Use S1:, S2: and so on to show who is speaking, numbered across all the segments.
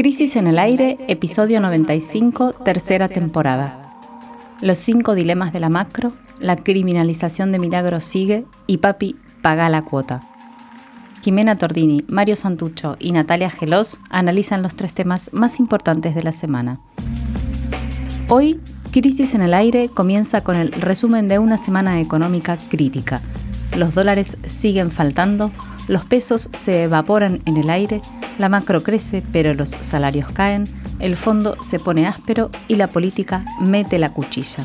S1: Crisis en el aire, episodio 95, tercera temporada. Los cinco dilemas de la macro, la criminalización de Milagro sigue y Papi paga la cuota. Jimena Tordini, Mario Santucho y Natalia Gelos analizan los tres temas más importantes de la semana. Hoy, Crisis en el aire comienza con el resumen de una semana económica crítica. Los dólares siguen faltando, los pesos se evaporan en el aire, la macro crece pero los salarios caen, el fondo se pone áspero y la política mete la cuchilla.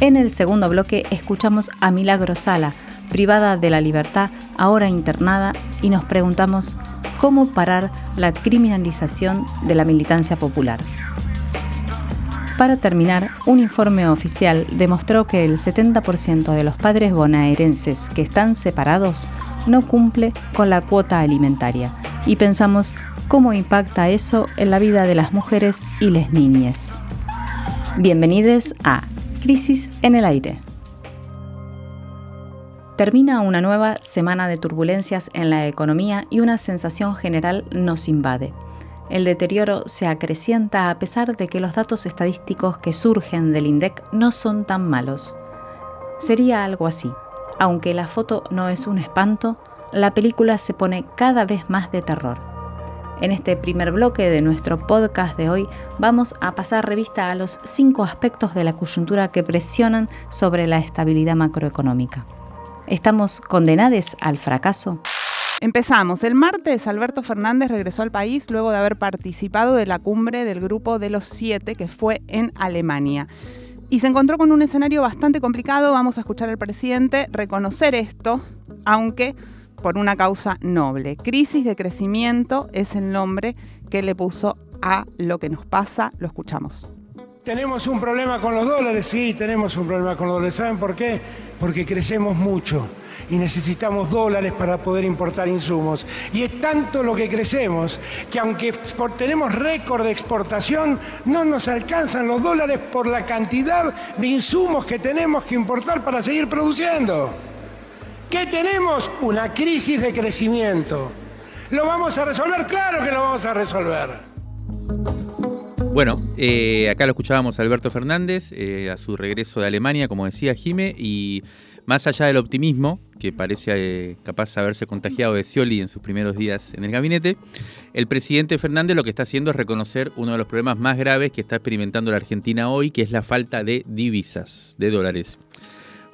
S1: En el segundo bloque escuchamos a Milagro Sala, privada de la libertad, ahora internada, y nos preguntamos cómo parar la criminalización de la militancia popular. Para terminar, un informe oficial demostró que el 70% de los padres bonaerenses que están separados no cumple con la cuota alimentaria y pensamos cómo impacta eso en la vida de las mujeres y las niñas. Bienvenidos a Crisis en el Aire. Termina una nueva semana de turbulencias en la economía y una sensación general nos invade. El deterioro se acrecienta a pesar de que los datos estadísticos que surgen del INDEC no son tan malos. Sería algo así. Aunque la foto no es un espanto, la película se pone cada vez más de terror. En este primer bloque de nuestro podcast de hoy vamos a pasar revista a los cinco aspectos de la coyuntura que presionan sobre la estabilidad macroeconómica. ¿Estamos condenados al fracaso?
S2: Empezamos. El martes Alberto Fernández regresó al país luego de haber participado de la cumbre del grupo de los siete que fue en Alemania. Y se encontró con un escenario bastante complicado. Vamos a escuchar al presidente reconocer esto, aunque por una causa noble. Crisis de crecimiento es el nombre que le puso a lo que nos pasa. Lo escuchamos.
S3: Tenemos un problema con los dólares, sí, tenemos un problema con los dólares. ¿Saben por qué? Porque crecemos mucho y necesitamos dólares para poder importar insumos. Y es tanto lo que crecemos que aunque tenemos récord de exportación, no nos alcanzan los dólares por la cantidad de insumos que tenemos que importar para seguir produciendo. ¿Qué tenemos? Una crisis de crecimiento. ¿Lo vamos a resolver? Claro que lo vamos a resolver.
S4: Bueno, eh, acá lo escuchábamos a Alberto Fernández eh, a su regreso de Alemania, como decía Jime, y más allá del optimismo, que parece eh, capaz de haberse contagiado de Scioli en sus primeros días en el gabinete, el presidente Fernández lo que está haciendo es reconocer uno de los problemas más graves que está experimentando la Argentina hoy, que es la falta de divisas, de dólares.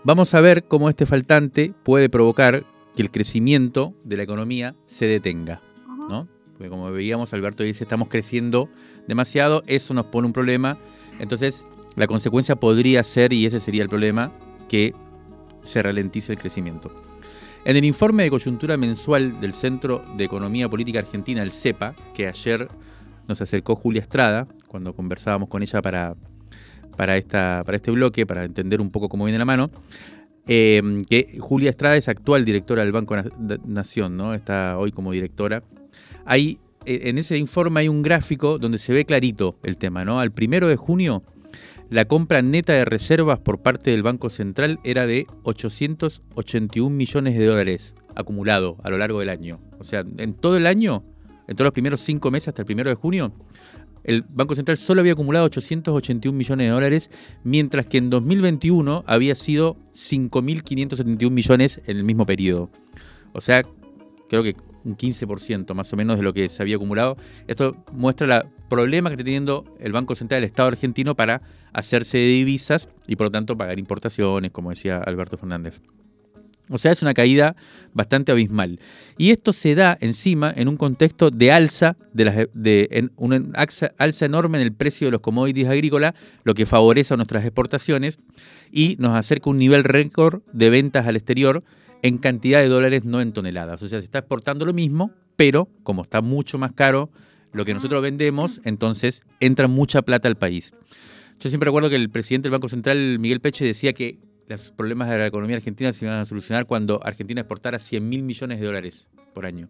S4: Vamos a ver cómo este faltante puede provocar que el crecimiento de la economía se detenga, ¿no? Porque como veíamos, Alberto dice, estamos creciendo demasiado, eso nos pone un problema. Entonces, la consecuencia podría ser, y ese sería el problema, que se ralentice el crecimiento. En el informe de coyuntura mensual del Centro de Economía Política Argentina, el CEPA, que ayer nos acercó Julia Estrada, cuando conversábamos con ella para, para, esta, para este bloque, para entender un poco cómo viene la mano, eh, que Julia Estrada es actual directora del Banco Nación, ¿no? está hoy como directora hay, eh, en ese informe hay un gráfico donde se ve clarito el tema, ¿no? Al primero de junio, la compra neta de reservas por parte del Banco Central era de 881 millones de dólares acumulado a lo largo del año. O sea, en todo el año, en todos los primeros cinco meses hasta el primero de junio, el Banco Central solo había acumulado 881 millones de dólares, mientras que en 2021 había sido 5.571 millones en el mismo periodo. O sea, creo que un 15% más o menos de lo que se había acumulado. Esto muestra el problema que está teniendo el Banco Central del Estado argentino para hacerse de divisas y por lo tanto pagar importaciones, como decía Alberto Fernández. O sea, es una caída bastante abismal. Y esto se da encima en un contexto de alza, de, las, de una alza, alza, enorme en el precio de los commodities agrícolas, lo que favorece a nuestras exportaciones y nos acerca un nivel récord de ventas al exterior en cantidad de dólares, no en toneladas. O sea, se está exportando lo mismo, pero como está mucho más caro lo que nosotros vendemos, entonces entra mucha plata al país. Yo siempre recuerdo que el presidente del Banco Central, Miguel Peche, decía que los problemas de la economía argentina se iban a solucionar cuando Argentina exportara 100 mil millones de dólares por año.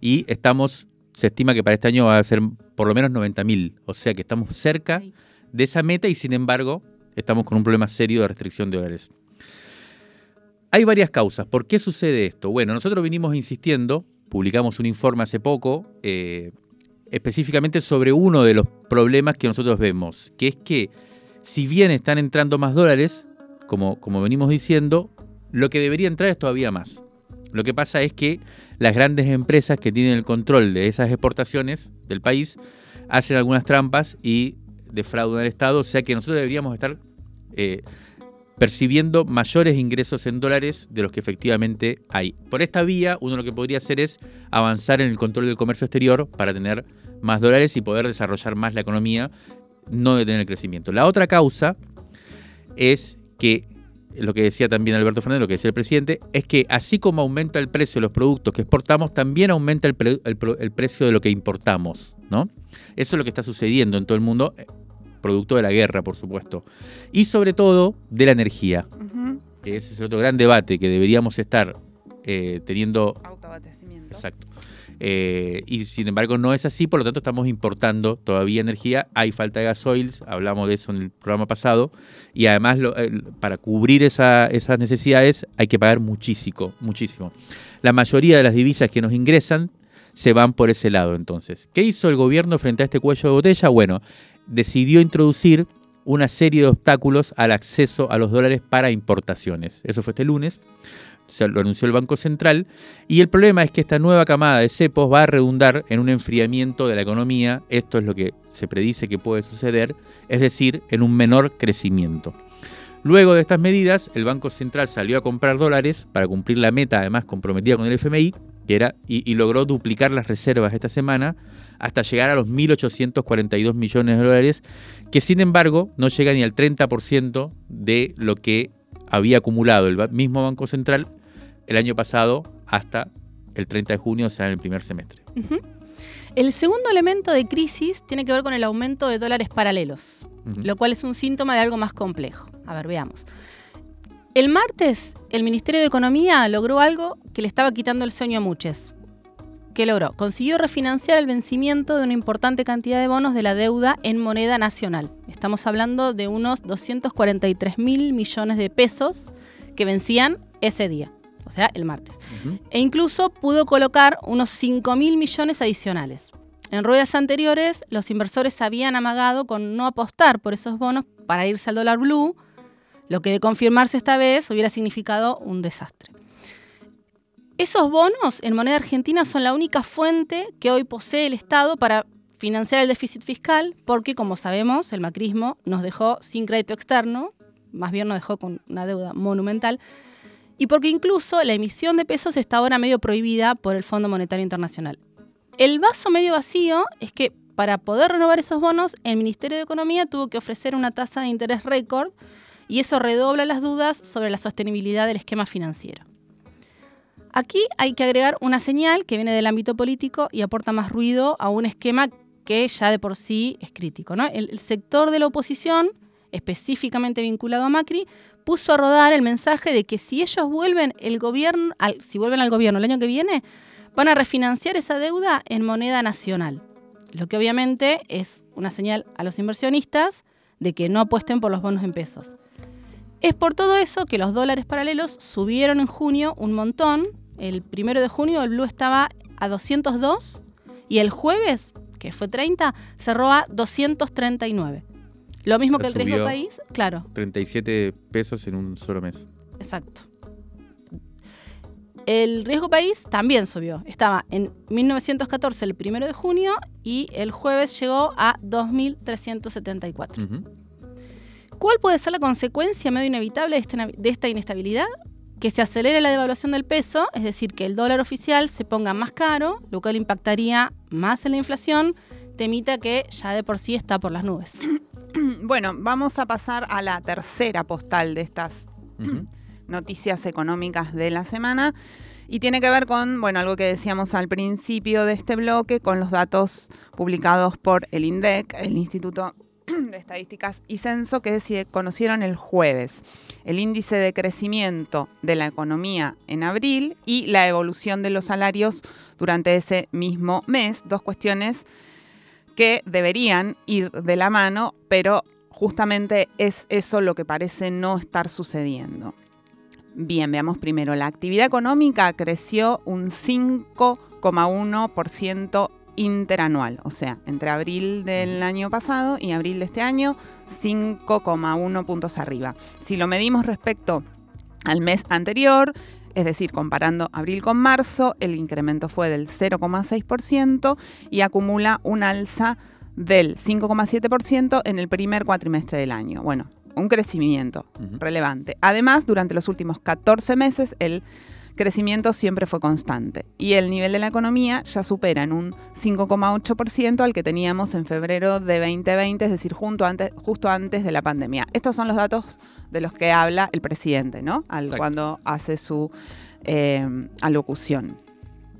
S4: Y estamos, se estima que para este año va a ser por lo menos 90 mil. O sea que estamos cerca de esa meta y sin embargo estamos con un problema serio de restricción de dólares. Hay varias causas. ¿Por qué sucede esto? Bueno, nosotros vinimos insistiendo, publicamos un informe hace poco, eh, específicamente sobre uno de los problemas que nosotros vemos, que es que si bien están entrando más dólares, como, como venimos diciendo, lo que debería entrar es todavía más. Lo que pasa es que las grandes empresas que tienen el control de esas exportaciones del país hacen algunas trampas y defraudan al Estado, o sea que nosotros deberíamos estar eh, percibiendo mayores ingresos en dólares de los que efectivamente hay. Por esta vía, uno lo que podría hacer es avanzar en el control del comercio exterior para tener más dólares y poder desarrollar más la economía, no detener el crecimiento. La otra causa es que lo que decía también Alberto Fernández, lo que decía el presidente, es que así como aumenta el precio de los productos que exportamos, también aumenta el, precio de lo que importamos, ¿no? Eso es lo que está sucediendo en todo el mundo, eh, producto de la guerra, por supuesto. Y sobre todo de la energía. Ese es otro gran debate que deberíamos estar eh, teniendo...
S2: Autoabastecimiento.
S4: Exacto. Eh, y sin embargo no es así, por lo tanto estamos importando todavía energía, hay falta de gasoil, hablamos de eso en el programa pasado, y además para cubrir esas necesidades hay que pagar muchísimo, muchísimo. La mayoría de las divisas que nos ingresan se van por ese lado entonces. ¿Qué hizo el gobierno frente a este cuello de botella? Bueno, decidió introducir una serie de obstáculos al acceso a los dólares para importaciones. Eso fue este lunes lo anunció el Banco Central, y el problema es que esta nueva camada de cepos va a redundar en un enfriamiento de la economía, esto es lo que se predice que puede suceder, es decir, en un menor crecimiento. Luego de estas medidas, el Banco Central salió a comprar dólares para cumplir la meta, además comprometida con el FMI, que era, y, y logró duplicar las reservas esta semana hasta llegar a los 1.842 millones de dólares, que sin embargo no llega ni al 30% de lo que había acumulado el mismo Banco Central el año pasado hasta el 30 de junio, o sea, en el primer semestre.
S5: El segundo elemento de crisis tiene que ver con el aumento de dólares paralelos, lo cual es un síntoma de algo más complejo. A ver, veamos. El martes, el Ministerio de Economía logró algo que le estaba quitando el sueño a muchos. ¿Qué logró? Consiguió refinanciar el vencimiento de una importante cantidad de bonos de la deuda en moneda nacional. Estamos hablando de unos 243 mil millones de pesos que vencían ese día o sea, el martes. E incluso pudo colocar unos 5 mil millones adicionales. En ruedas anteriores, los inversores habían amagado con no apostar por esos bonos para irse al dólar blue, lo que de confirmarse esta vez hubiera significado un desastre. Esos bonos en moneda argentina son la única fuente que hoy posee el Estado para financiar el déficit fiscal, porque como sabemos, el macrismo nos dejó sin crédito externo, más bien nos dejó con una deuda monumental, y porque incluso la emisión de pesos está ahora medio prohibida por el Fondo Monetario Internacional. El vaso medio vacío es que para poder renovar esos bonos, el Ministerio de Economía tuvo que ofrecer una tasa de interés récord y eso redobla las dudas sobre la sostenibilidad del esquema financiero. Aquí hay que agregar una señal que viene del ámbito político y aporta más ruido a un esquema que ya de por sí es crítico. el sector de la oposición, específicamente vinculado a Macri, puso a rodar el mensaje de que si ellos vuelven el gobierno, si vuelven al gobierno el año que viene, van a refinanciar esa deuda en moneda nacional. Lo que obviamente es una señal a los inversionistas de que no apuesten por los bonos en pesos. Es por todo eso que los dólares paralelos subieron en junio un montón. El primero de junio el blue estaba a 202 y el jueves, que fue 30, cerró a 239. Lo mismo que el riesgo país, claro.
S4: 37 pesos en un solo mes.
S5: Exacto. El riesgo país también subió. Estaba en 1914 el primero de junio y el jueves llegó a 2.374. ¿Cuál puede ser la consecuencia medio inevitable de, este de esta inestabilidad? Que se acelere la devaluación del peso, es decir, que el dólar oficial se ponga más caro, lo cual impactaría más en la inflación, temita que ya de por sí está por las nubes.
S2: Bueno, vamos a pasar a la tercera postal de estas noticias económicas de la semana. Y tiene que ver con, bueno, algo que decíamos al principio de este bloque, con los datos publicados por el INDEC, el Instituto Estadísticas y Censo, que se conocieron el jueves. El índice de crecimiento de la economía en abril y la evolución de los salarios durante ese mismo mes. Dos cuestiones que deberían ir de la mano, pero justamente es eso lo que parece no estar sucediendo. Bien, veamos primero, la actividad económica creció un 5,1% interanual, o sea, entre abril del año pasado y abril de este año, 5,1 puntos arriba. Si lo medimos respecto al mes anterior, es decir, comparando abril con marzo, el incremento fue del 0,6% y acumula un alza del 5,7% en el primer cuatrimestre del año. Bueno, un crecimiento relevante. Además, durante los últimos 14 meses, el crecimiento siempre fue constante y el nivel de la economía ya supera en un 5,8% al que teníamos en febrero de 2020, es decir, antes, justo antes de la pandemia. Estos son los datos de los que habla el presidente, ¿no? Al, cuando hace su eh, alocución.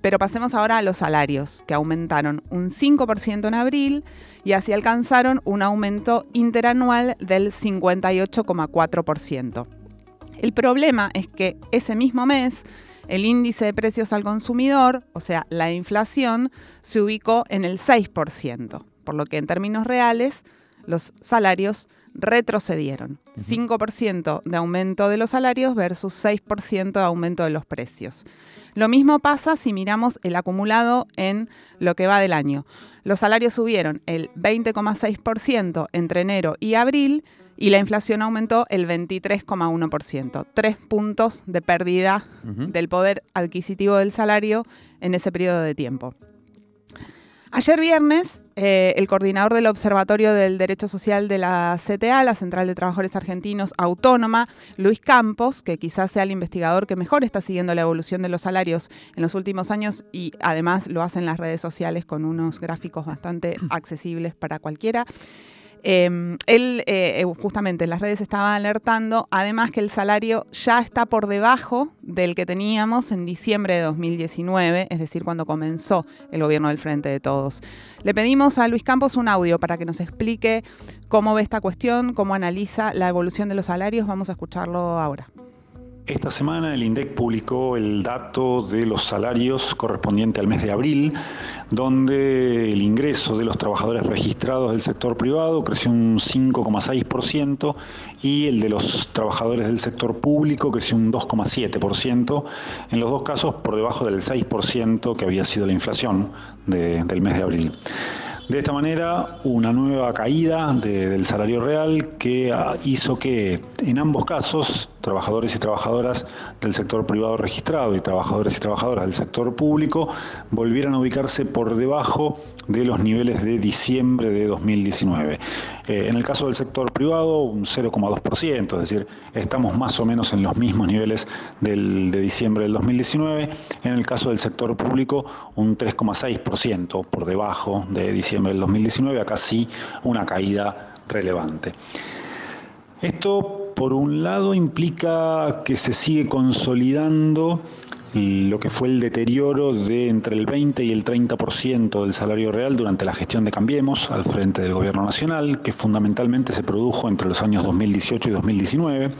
S2: Pero pasemos ahora a los salarios, que aumentaron un 5% en abril y así alcanzaron un aumento interanual del 58,4%. El problema es que ese mismo mes el índice de precios al consumidor, o sea, la inflación, se ubicó en el 6%, por lo que en términos reales los salarios retrocedieron. 5% de aumento de los salarios versus 6% de aumento de los precios. Lo mismo pasa si miramos el acumulado en lo que va del año. Los salarios subieron el 20,6% entre enero y abril y la inflación aumentó el 23,1%. Tres puntos de pérdida del poder adquisitivo del salario en ese periodo de tiempo. Ayer viernes, eh, el coordinador del Observatorio del Derecho Social de la CTA, la Central de Trabajadores Argentinos Autónoma, Luis Campos, que quizás sea el investigador que mejor está siguiendo la evolución de los salarios en los últimos años y además lo hace en las redes sociales con unos gráficos bastante accesibles para cualquiera. Em, él eh, eh, justamente en las redes estaba alertando, además que el salario ya está por debajo del que teníamos en diciembre de 2019, es decir, cuando comenzó el gobierno del Frente de Todos. Le pedimos a Luis Campos un audio para que nos explique cómo ve esta cuestión, cómo analiza la evolución de los salarios. Vamos a escucharlo ahora.
S6: Esta semana el INDEC publicó el dato de los salarios correspondiente al mes de abril, donde el ingreso de los trabajadores registrados del sector privado creció un 5,6% y el de los trabajadores del sector público creció un 2,7%, en los dos casos por debajo del 6% que había sido la inflación del mes de abril. De esta manera, una nueva caída del salario real que hizo que en ambos casos trabajadores y trabajadoras del sector privado registrado y trabajadores y trabajadoras del sector público volvieran a ubicarse por debajo de los niveles de diciembre de 2019. Eh, en el caso del sector privado, un 0,2%, es decir, estamos más o menos en los mismos niveles del, de diciembre del 2019. En el caso del sector público, un 3,6% por debajo de diciembre del 2019, acá sí una caída relevante. Esto por un lado implica que se sigue consolidando lo que fue el deterioro de entre el 20 y el 30% del salario real durante la gestión de Cambiemos al frente del Gobierno Nacional, que fundamentalmente se produjo entre los años 2018 y 2019,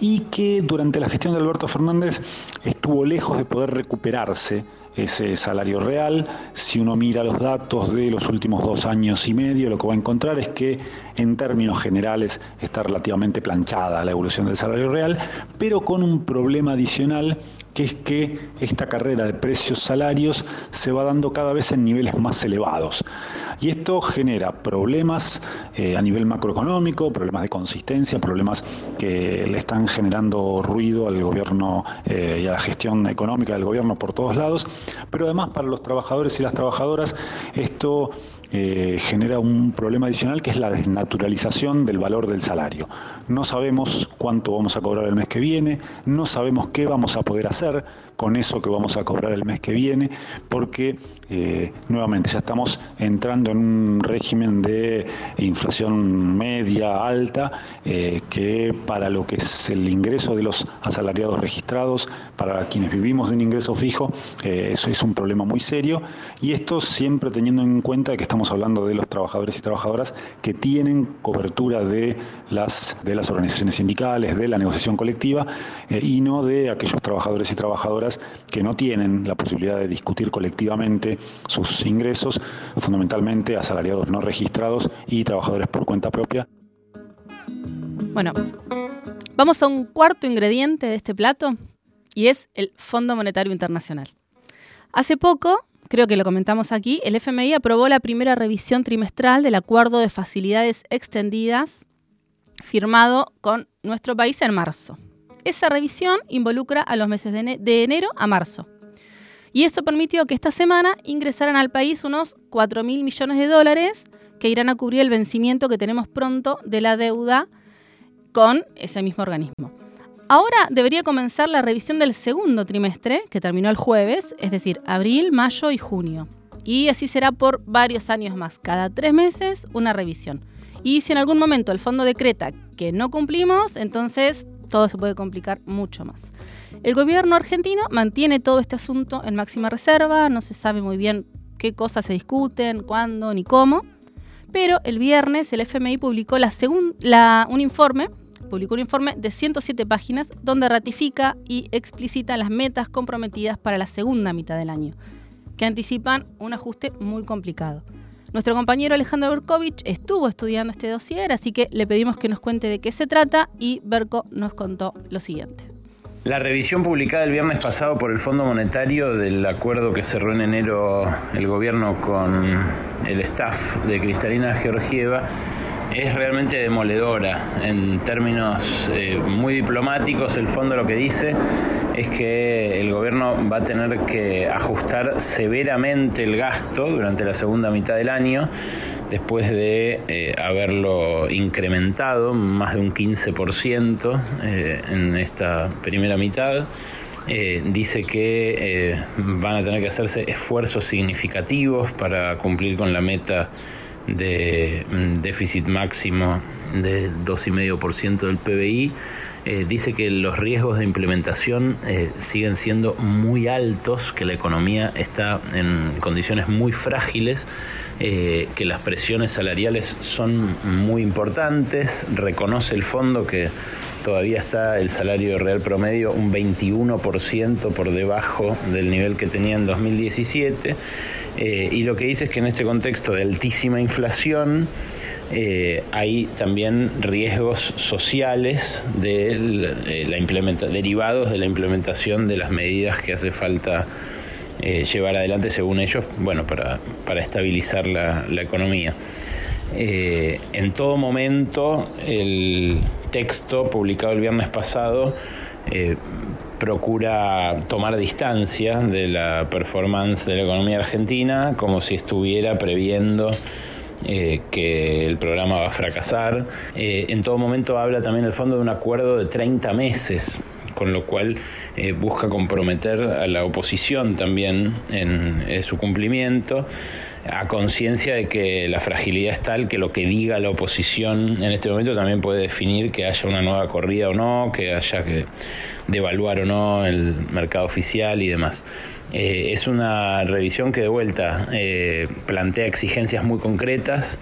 S6: y que durante la gestión de Alberto Fernández estuvo lejos de poder recuperarse ese salario real. Si uno mira los datos de los últimos dos años y medio, lo que va a encontrar es que en términos generales está relativamente planchada la evolución del salario real, pero con un problema adicional que es que esta carrera de precios salarios se va dando cada vez en niveles más elevados. Y esto genera problemas eh, a nivel macroeconómico, problemas de consistencia, problemas que le están generando ruido al gobierno eh, y a la gestión económica del gobierno por todos lados, pero además para los trabajadores y las trabajadoras esto eh, genera un problema adicional que es la desnaturalización del valor del salario. No sabemos cuánto vamos a cobrar el mes que viene, no sabemos qué vamos a poder hacer con eso que vamos a cobrar el mes que viene, porque eh, nuevamente ya estamos entrando en un régimen de inflación media, alta, eh, que para lo que es el ingreso de los asalariados registrados, para quienes vivimos de un ingreso fijo, eso es un problema muy serio, y esto siempre teniendo en cuenta que estamos hablando de los trabajadores y trabajadoras que tienen cobertura de las, de las organizaciones sindicales, de la negociación colectiva, eh, y no de aquellos trabajadores y trabajadoras que no tienen la posibilidad de discutir colectivamente sus ingresos, fundamentalmente asalariados no registrados y trabajadores por cuenta propia.
S5: Bueno, vamos a un cuarto ingrediente de este plato y es el Fondo Monetario Internacional. Hace poco creo que lo comentamos aquí, el FMI aprobó la primera revisión trimestral del acuerdo de facilidades extendidas firmado con nuestro país en marzo. Esa revisión involucra a los meses de, enero a marzo. Y eso permitió que esta semana ingresaran al país unos 4 mil millones de dólares que irán a cubrir el vencimiento que tenemos pronto de la deuda con ese mismo organismo. Ahora debería comenzar la revisión del segundo trimestre, que terminó el jueves, es decir, abril, mayo y junio. Y así será por varios años más, cada tres meses una revisión. Y si en algún momento el fondo decreta que no cumplimos, entonces todo se puede complicar mucho más. El gobierno argentino mantiene todo este asunto en máxima reserva, no se sabe muy bien qué cosas se discuten, cuándo ni cómo, pero el viernes el FMI publicó la un informe publicó un informe de 107 páginas donde ratifica y explicita las metas comprometidas para la segunda mitad del año, que anticipan un ajuste muy complicado. Nuestro compañero Alejandro Berkovich estuvo estudiando este dossier, así que le pedimos que nos cuente de qué se trata y Berko nos contó lo siguiente.
S7: La revisión publicada el viernes pasado por el Fondo Monetario del acuerdo que cerró en enero el gobierno con el staff de Cristalina Georgieva es realmente demoledora. En términos eh, muy diplomáticos, el fondo lo que dice es que el gobierno va a tener que ajustar severamente el gasto durante la segunda mitad del año, después de eh, haberlo incrementado más de un 15% eh, en esta primera mitad. dice que van a tener que hacerse esfuerzos significativos para cumplir con la meta de mm, déficit máximo de 2,5% del PBI, eh, dice que los riesgos de implementación eh, siguen siendo muy altos, que la economía está en condiciones muy frágiles, eh, que las presiones salariales son muy importantes, reconoce el fondo que todavía está el salario real promedio un 21% por debajo del nivel que tenía en 2017 eh, y lo que dice es que en este contexto de altísima inflación eh, hay también riesgos sociales de la derivados de la implementación de las medidas que hace falta eh, llevar adelante, según ellos, bueno, para, estabilizar la, economía. en todo momento, el texto publicado el viernes pasado procura tomar distancia de la performance de la economía argentina como si estuviera previendo eh, que el programa va a fracasar. Eh, en todo momento habla también el fondo de un acuerdo de 30 meses, con lo cual eh, busca comprometer a la oposición también en su cumplimiento a conciencia de que la fragilidad es tal que lo que diga la oposición en este momento también puede definir que haya una nueva corrida o no, que haya que devaluar o no el mercado oficial y demás. Eh, es una revisión que de vuelta eh, plantea exigencias muy concretas,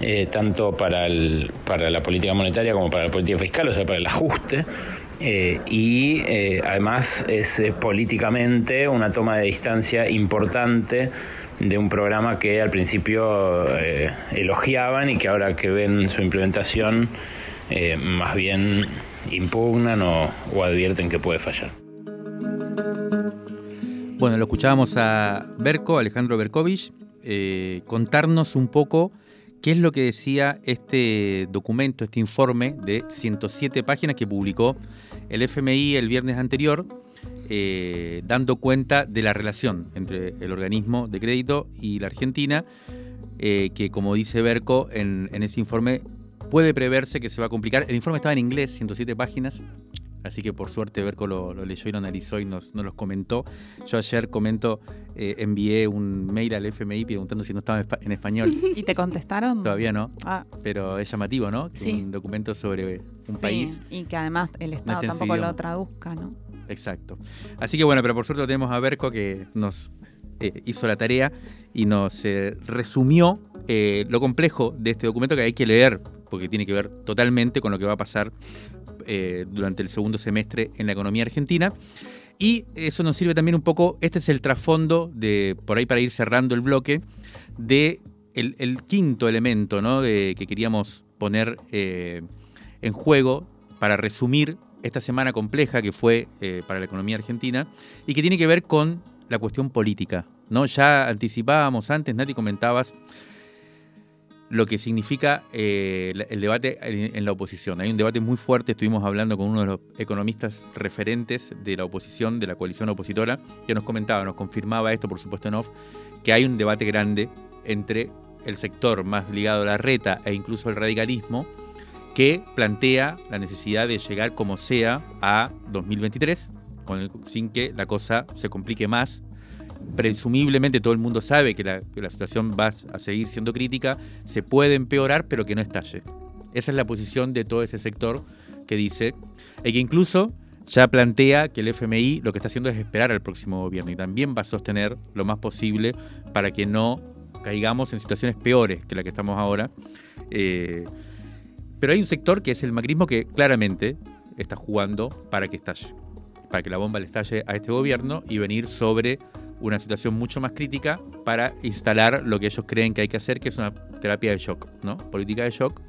S7: eh, tanto para, el, para la política monetaria como para la política fiscal, o sea, para el ajuste. y además es políticamente una toma de distancia importante de un programa que al principio elogiaban y que ahora que ven su implementación más bien impugnan o, advierten que puede fallar.
S4: Bueno, lo escuchábamos a Berko, Alejandro Berkovich, eh, contarnos un poco qué es lo que decía este documento, este informe de 107 páginas que publicó el FMI el viernes anterior, eh, dando cuenta de la relación entre el organismo de crédito y la Argentina, eh, que como dice Berko en, en ese informe puede preverse que se va a complicar. El informe estaba en inglés, 107 páginas, así que por suerte Berco lo, leyó y lo analizó y nos, los comentó. Yo ayer comento, eh, envié un mail al FMI preguntando si no estaba en español.
S2: ¿Y te contestaron?
S4: Todavía no, ah. pero es llamativo, ¿no?
S2: Sí.
S4: Un documento sobre un país.
S2: Y que además el Estado tampoco lo traduzca, ¿no?
S4: Exacto. Así que bueno, pero por suerte tenemos a Berco que nos eh, hizo la tarea y nos eh, resumió lo complejo de este documento que hay que leer porque tiene que ver totalmente con lo que va a pasar eh, durante el segundo semestre en la economía argentina. Y eso nos sirve también un poco, este es el trasfondo de, por ahí para ir cerrando el bloque, de el, quinto elemento ¿no? de, que queríamos poner eh, en juego para resumir esta semana compleja que fue eh, para la economía argentina y que tiene que ver con la cuestión política. ¿no? Ya anticipábamos antes, Nati, comentabas lo que significa eh, el debate en, la oposición. Hay un debate muy fuerte, estuvimos hablando con uno de los economistas referentes de la oposición, de la coalición opositora, que nos comentaba, nos confirmaba esto, por supuesto en off, que hay un debate grande entre el sector más ligado a la reta e incluso el radicalismo, que plantea la necesidad de llegar como sea a 2023, sin que la cosa se complique más presumiblemente todo el mundo sabe que la, situación va a seguir siendo crítica, se puede empeorar, pero que no estalle. Esa es la posición de todo ese sector que dice, y que incluso ya plantea que el FMI lo que está haciendo es esperar al próximo gobierno y también va a sostener lo más posible para que no caigamos en situaciones peores que la que estamos ahora. Eh, pero hay un sector que es el macrismo que claramente está jugando para que estalle, para que la bomba le estalle a este gobierno y venir sobre una situación mucho más crítica para instalar lo que ellos creen que hay que hacer, que es una terapia de shock, ¿no? Política de shock,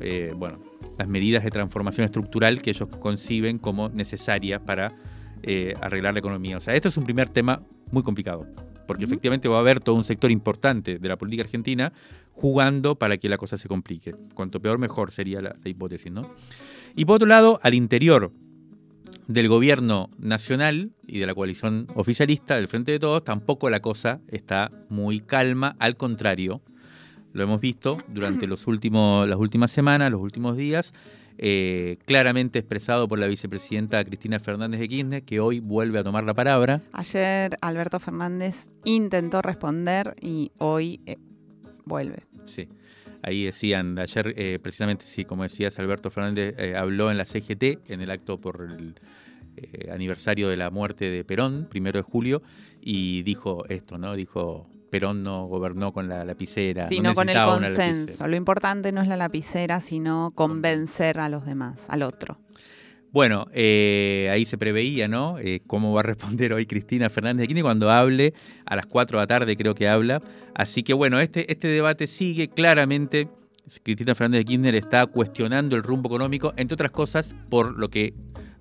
S4: eh, bueno, las medidas de transformación estructural que ellos conciben como necesarias para eh, arreglar la economía. O sea, esto es un primer tema muy complicado, porque efectivamente va a haber todo un sector importante de la política argentina jugando para que la cosa se complique. Cuanto peor, mejor sería la, la hipótesis, ¿no? Y por otro lado, al interior del gobierno nacional y de la coalición oficialista del Frente de Todos, tampoco la cosa está muy calma, al contrario, lo hemos visto durante los últimos, las últimas semanas, los últimos días, eh, claramente expresado por la vicepresidenta Cristina Fernández de Kirchner, que hoy vuelve a tomar la palabra.
S2: Ayer Alberto Fernández intentó responder y hoy eh, vuelve.
S4: Sí. Ahí decían, ayer eh, precisamente, sí, como decías, Alberto Fernández habló en la CGT, en el acto por el aniversario de la muerte de Perón, primero de julio, y dijo esto, ¿no? Dijo, Perón no gobernó con la lapicera.
S2: Sino con el consenso. Lo importante no es la lapicera, sino convencer a los demás, al otro.
S4: Bueno, eh, ahí se preveía, ¿no? Eh, cómo va a responder hoy Cristina Fernández de Kirchner cuando hable, a las 4 de la tarde creo que habla. Así que bueno, este, este debate sigue claramente. Cristina Fernández de Kirchner está cuestionando el rumbo económico, entre otras cosas, por lo que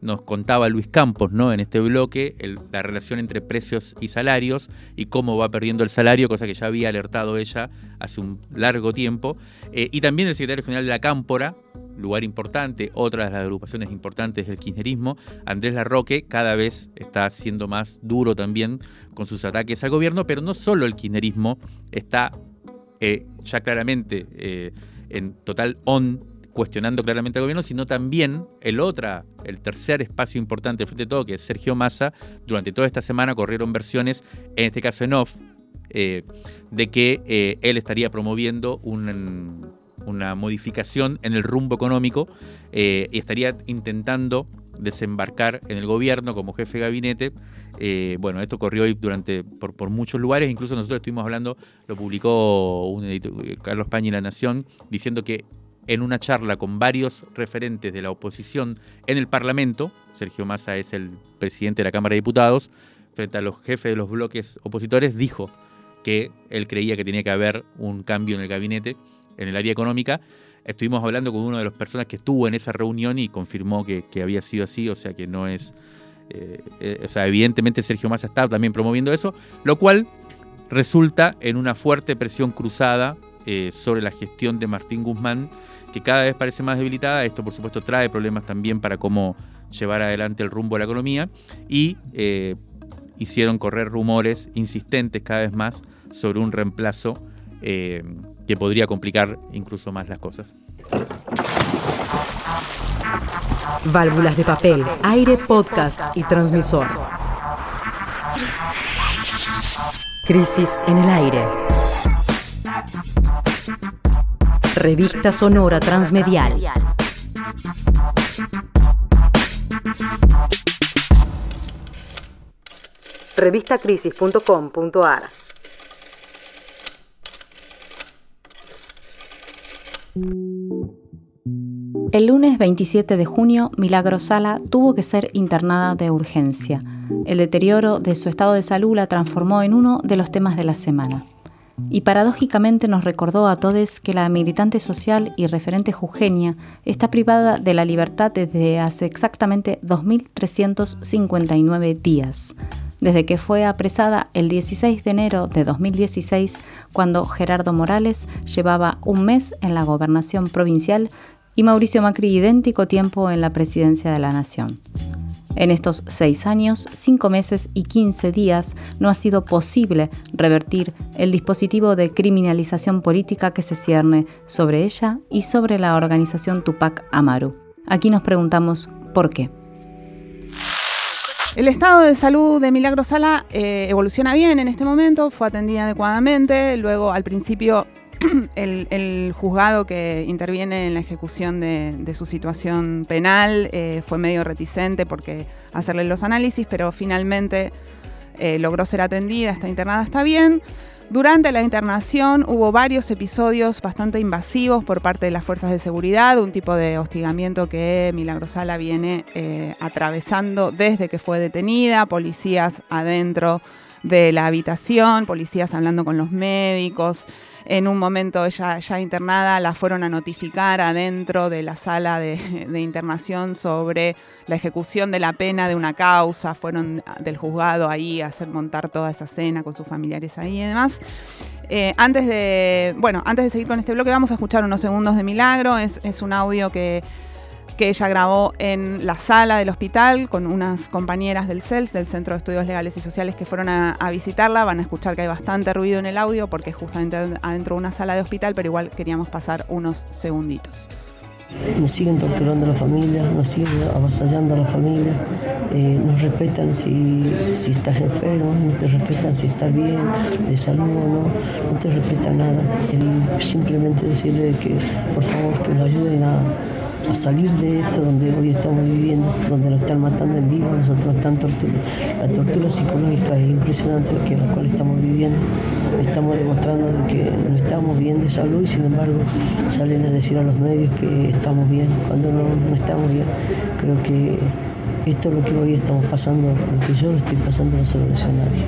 S4: nos contaba Luis Campos ¿no? en este bloque, la relación entre precios y salarios y cómo va perdiendo el salario, cosa que ya había alertado ella hace un largo tiempo. Eh, y también el secretario general de la Cámpora, lugar importante, otra de las agrupaciones importantes del kirchnerismo, Andrés Larroque, cada vez está siendo más duro también con sus ataques al gobierno, pero no solo el kirchnerismo está eh, ya claramente eh, en total on cuestionando claramente al gobierno, sino también el otra, el tercer espacio importante frente a todo, que es Sergio Massa, durante toda esta semana corrieron versiones, en este caso en off, eh, de que eh, él estaría promoviendo una modificación en el rumbo económico eh, y estaría intentando desembarcar en el gobierno como jefe de gabinete. bueno, esto corrió hoy durante, por, por, muchos lugares, incluso nosotros estuvimos hablando, lo publicó un Carlos Pañi La Nación, diciendo que en una charla con varios referentes de la oposición en el Parlamento, Sergio Massa es el presidente de la Cámara de Diputados, frente a los jefes de los bloques opositores, dijo que él creía que tenía que haber un cambio en el gabinete, en el área económica. Estuvimos hablando con una de las personas que estuvo en esa reunión y confirmó que, había sido así, o sea que no es... Eh, eh, o sea, evidentemente Sergio Massa está también promoviendo eso, lo cual resulta en una fuerte presión cruzada eh, sobre la gestión de Martín Guzmán que cada vez parece más debilitada. Esto, por supuesto, trae problemas también para cómo llevar adelante el rumbo de la economía y eh, hicieron correr rumores insistentes cada vez más sobre un reemplazo eh, que podría complicar incluso más las cosas.
S8: Válvulas de papel, aire, podcast y transmisor. Crisis en el aire. Revista Sonora Transmedial. Revistacrisis.com.ar
S1: El lunes 27 de junio, Milagro Sala tuvo que ser internada de urgencia. El deterioro de su estado de salud la transformó en uno de los temas de la semana y paradójicamente nos recordó a todos que la militante social y referente jujeña está privada de la libertad desde hace exactamente 2.359 días. desde que fue apresada el 16 de enero de 2016, cuando Gerardo Morales llevaba un mes en la gobernación provincial y Mauricio Macri idéntico tiempo en la presidencia de la Nación. En estos seis años, cinco meses y quince días no ha sido posible revertir el dispositivo de criminalización política que se cierne sobre ella y sobre la organización Tupac Amaru. Aquí nos preguntamos por qué.
S2: El estado de salud de Milagro Sala eh, evoluciona bien en este momento, fue atendida adecuadamente, luego al principio el, juzgado que interviene en la ejecución de, su situación penal eh, fue medio reticente porque hacerle los análisis, pero finalmente eh, logró ser atendida, está internada, está bien. Durante la internación hubo varios episodios bastante invasivos por parte de las fuerzas de seguridad, un tipo de hostigamiento que Milagrosala viene eh, atravesando desde que fue detenida, policías adentro de la habitación, policías hablando con los médicos. En un momento ella ya internada la fueron a notificar adentro de la sala de, internación sobre la ejecución de la pena de una causa. Fueron del juzgado ahí a hacer montar toda esa cena con sus familiares ahí y demás. Eh, antes de, bueno, antes de seguir con este bloque, vamos a escuchar unos segundos de Milagro. Es, es un audio que que ella grabó en la sala del hospital con unas compañeras del CELS, del Centro de Estudios Legales y Sociales, que fueron a, visitarla. Van a escuchar que hay bastante ruido en el audio porque es justamente adentro de una sala de hospital, pero igual queríamos pasar unos segunditos.
S9: Nos siguen torturando a la familia, nos siguen avasallando a la familia, eh, nos respetan si, si, estás enfermo, no te respetan si estás bien, de salud o no, no te respetan nada. simplemente decirle que por favor que nos ayuden a a salir de esto donde hoy estamos viviendo, donde nos están matando en vivo, nosotros nos están torturando. La tortura psicológica es impresionante que la cual estamos viviendo. Estamos demostrando que no estamos bien de salud y sin embargo salen a decir a los medios que estamos bien cuando no, no estamos bien. Creo que esto es lo que hoy estamos pasando, lo que yo estoy pasando los revolucionarios.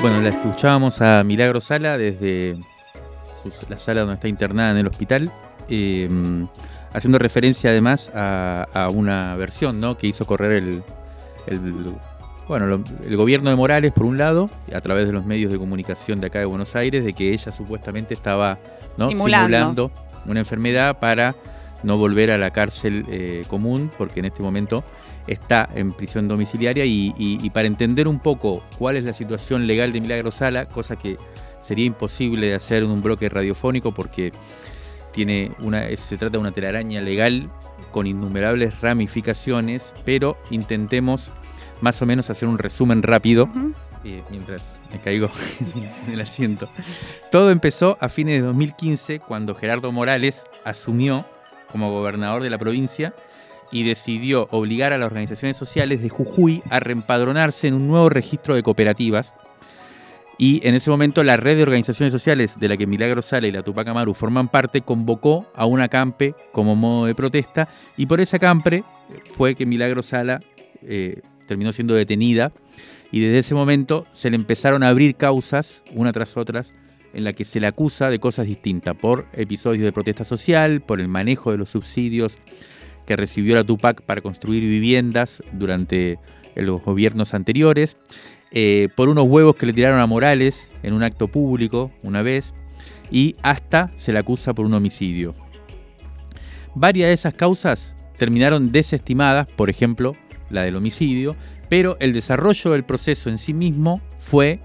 S4: Bueno, la escuchábamos a Milagro Sala desde la sala donde está internada en el hospital. Em, haciendo referencia además a, una versión ¿no? que hizo correr el, bueno, el gobierno de Morales, por un lado, a través de los medios de comunicación de acá de Buenos Aires, de que ella supuestamente estaba ¿no? simulando. una enfermedad para no volver a la cárcel eh, común, porque en este momento está en prisión domiciliaria y, y, para entender un poco cuál es la situación legal de Milagro Sala, cosa que sería imposible de hacer en un bloque radiofónico porque tiene una, se trata de una telaraña legal con innumerables ramificaciones, pero intentemos más o menos hacer un resumen rápido. Eh, mientras me caigo en el asiento. Todo empezó a fines de 2015 cuando Gerardo Morales asumió como gobernador de la provincia y decidió obligar a las organizaciones sociales de Jujuy a reempadronarse en un nuevo registro de cooperativas y en ese momento la red de organizaciones sociales de la que Milagro Sala y la Tupac Amaru forman parte convocó a una acampe como modo de protesta. Y por esa acampe fue que Milagro Sala eh, terminó siendo detenida. Y desde ese momento se le empezaron a abrir causas una tras otras en la que se le acusa de cosas distintas, por episodios de protesta social, por el manejo de los subsidios que recibió la Tupac para construir viviendas durante los gobiernos anteriores, eh, por unos huevos que le tiraron a Morales en un acto público una vez y hasta se le acusa por un homicidio. Varias de esas causas terminaron desestimadas, por ejemplo, la del homicidio, pero el desarrollo del proceso en sí mismo fue